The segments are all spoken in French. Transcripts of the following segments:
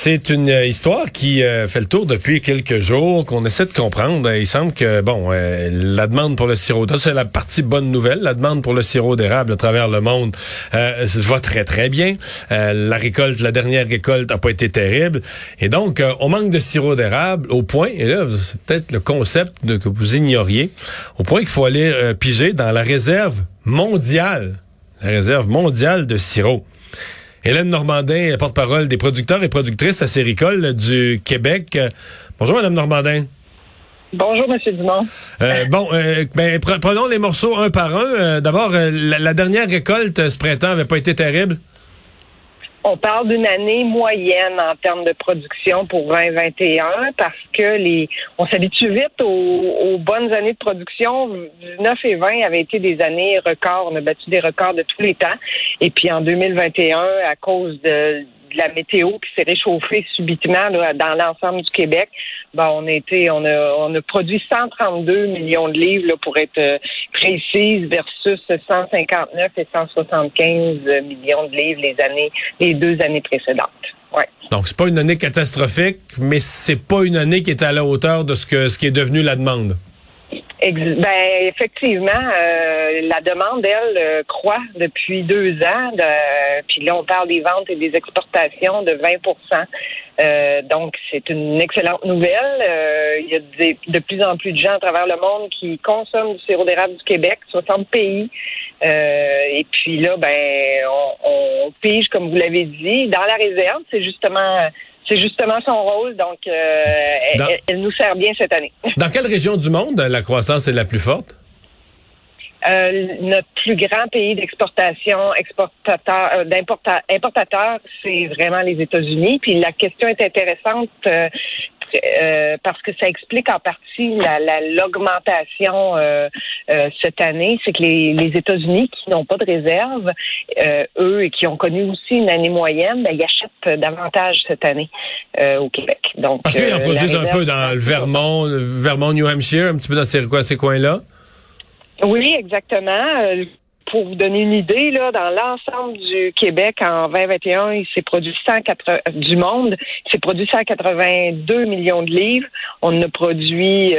C'est une euh, histoire qui euh, fait le tour depuis quelques jours, qu'on essaie de comprendre. Il semble que, bon, euh, la demande pour le sirop d'érable, c'est la partie bonne nouvelle. La demande pour le sirop d'érable à travers le monde va très, très bien. la récolte, la dernière récolte n'a pas été terrible. Et donc, on manque de sirop d'érable au point, et là, c'est peut-être le concept que vous ignoriez, au point qu'il faut aller piger dans la réserve mondiale, la réserve mondiale de sirop. Hélène Normandin, porte-parole des producteurs et productrices acéricoles du Québec. Bonjour, Madame Normandin. Bonjour, Monsieur Dumont. Euh, bon, euh, ben, prenons les morceaux un par un. Euh, d'abord, la, dernière récolte ce printemps avait pas été terrible? On parle d'une année moyenne en termes de production pour 2021 parce que les on s'habitue vite aux, bonnes années de production. 19 et 20 avaient été des années records. On a battu des records de tous les temps. Et puis en 2021, à cause de de la météo qui s'est réchauffée subitement dans l'ensemble du Québec. Ben, on a produit 132 millions de livres pour être euh, précise versus 159 et 175 millions de livres les années, les deux années précédentes. Ouais. Donc c'est pas une année catastrophique, mais c'est pas une année qui est à la hauteur de ce que ce qui est devenu la demande. Ben effectivement, euh, la demande elle euh, croît depuis deux ans. De, puis là, on parle des ventes et des exportations de 20% euh, donc, c'est une excellente nouvelle. Euh, il y a de plus en plus de gens à travers le monde qui consomment du sirop d'érable du Québec, 60 pays. et puis là, ben, on, on pige, comme vous l'avez dit, dans la réserve. C'est justement c'est justement son rôle. Donc, euh, elle, nous sert bien cette année. Dans quelle région du monde la croissance est la plus forte? Euh, notre plus grand pays d'exportation, exportateur, euh, d'importateur, c'est vraiment les États-Unis. Puis la question est intéressante euh, parce que ça explique en partie l'augmentation euh, euh, cette année, c'est que les, États-Unis qui n'ont pas de réserve, eux et qui ont connu aussi une année moyenne, ben, ils achètent davantage cette année au Québec. Donc parce qu'ils en produisent un peu dans le Vermont, le Vermont, New Hampshire, un petit peu dans ces, ces coins-là? Oui, exactement pour vous donner une idée, là, dans l'ensemble du Québec en 2021, il s'est produit 180 du monde, il s'est produit 182 millions de livres. On a produit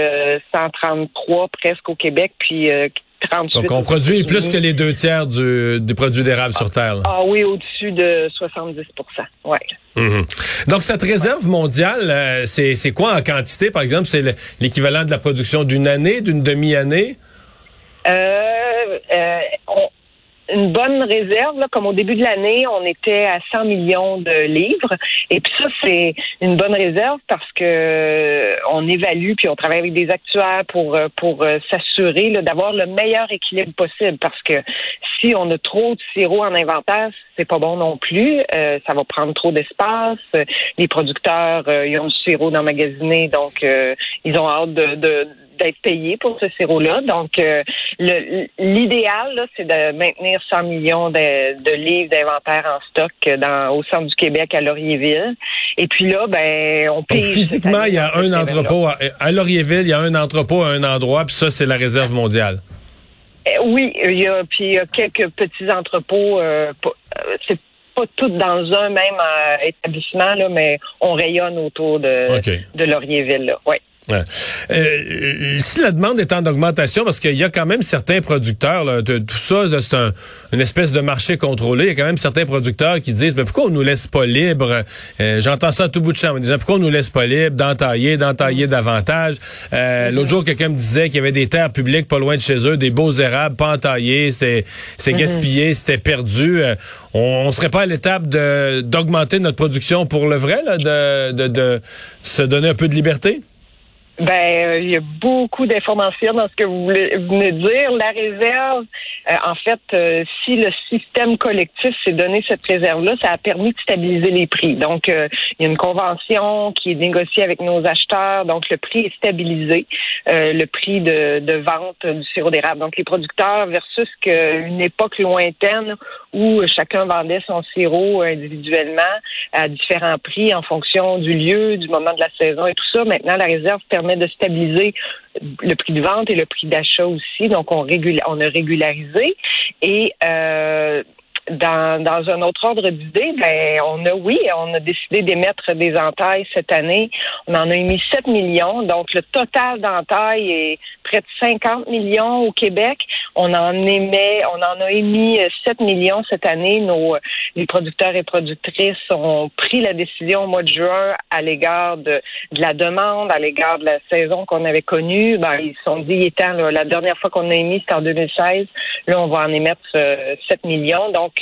133 euh, presque au Québec, puis euh, 38. Donc on produit plus que les deux tiers du, du produit d'érable sur Terre. Ah oui, au-dessus de 70 ouais. Mhm. Donc cette réserve mondiale, euh, c'est quoi en quantité, par exemple? C'est l'équivalent de la production d'une année, d'une demi-année? Euh, euh, une bonne réserve, comme au début de l'année, on était à 100 millions de livres. Et puis ça, c'est une bonne réserve parce que euh, on évalue puis on travaille avec des actuaires pour pour s'assurer d'avoir le meilleur équilibre possible. Parce que si on a trop de sirop en inventaire, c'est pas bon non plus. ça va prendre trop d'espace. Les producteurs, ils ont du sirop d'emmagasiner, donc ils ont hâte de d'être payé pour ce sirop-là. Donc, euh, l'idéal, c'est de maintenir 100 millions de, livres d'inventaire en stock dans, au centre du Québec à Laurierville. Et puis là, ben, on paye. physiquement, il y a un entrepôt à, Laurierville, il y a un entrepôt à un endroit, puis ça, c'est la réserve mondiale. Euh, oui, il y a puis il y a quelques petits entrepôts. Euh, c'est pas tout dans un même établissement là, mais on rayonne autour de, de Laurierville. Là. Ouais. Euh, si la demande est en augmentation, parce qu'il y a quand même certains producteurs, là, de, tout ça, c'est un, une espèce de marché contrôlé. Il y a quand même certains producteurs qui disent, mais pourquoi on nous laisse pas libre? Euh, J'entends ça à tout bout de champ. Disent, pourquoi on nous laisse pas libre d'entailler, d'entailler davantage? Euh, L'autre jour, quelqu'un me disait qu'il y avait des terres publiques pas loin de chez eux, des beaux érables pas entaillés, c'était c'est mhm. gaspillé, c'était perdu. on, on serait pas à l'étape de d'augmenter notre production pour le vrai, là, de, de, de se donner un peu de liberté? Ben, euh, il y a beaucoup d'informations dans ce que vous venez de dire. La réserve, euh, en fait, euh, si le système collectif s'est donné cette réserve-là, ça a permis de stabiliser les prix. Donc, il y a une convention qui est négociée avec nos acheteurs, donc le prix est stabilisé, le prix de, de, vente du sirop d'érable. Donc, les producteurs versus qu'une époque lointaine où chacun vendait son sirop individuellement à différents prix en fonction du lieu, du moment de la saison et tout ça. Maintenant, la réserve permet de stabiliser le prix de vente et le prix d'achat aussi. Donc, on, on a régularisé. Et euh, dans, dans un autre ordre d'idée, ben, on a, oui, on a décidé d'émettre des entailles cette année. On en a émis 7 millions. Donc, le total d'entailles est près de 50 millions au Québec. On en émet, on en a émis 7 millions cette année. Nos, les producteurs et productrices ont pris la décision au mois de juin à l'égard de, de la demande, à l'égard de la saison qu'on avait connue. Ben, ils se sont dit, est temps, la dernière fois qu'on a émis, c'était en 2016. Là, on va en émettre 7 euh, millions. Donc,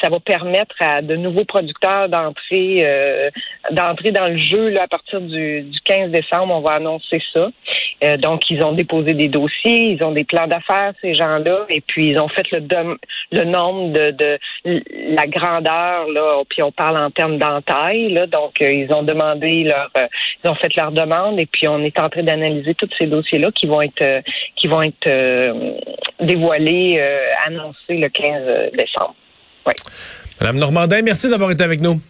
ça va permettre à de nouveaux producteurs d'entrer euh, d'entrer dans le jeu là, à partir du, 15 décembre. On va annoncer ça. Euh, donc, ils ont déposé des dossiers, ils ont des plans d'affaires, ces gens-là, et puis ils ont fait le, le nombre de, de la grandeur, là, puis on parle en termes d'entaille, donc euh, ils ont demandé leur ils ont fait leur demande et puis on est en train d'analyser tous ces dossiers-là qui vont être qui vont être dévoilés, annoncés le 15 décembre. Madame Normandin, merci d'avoir été avec nous.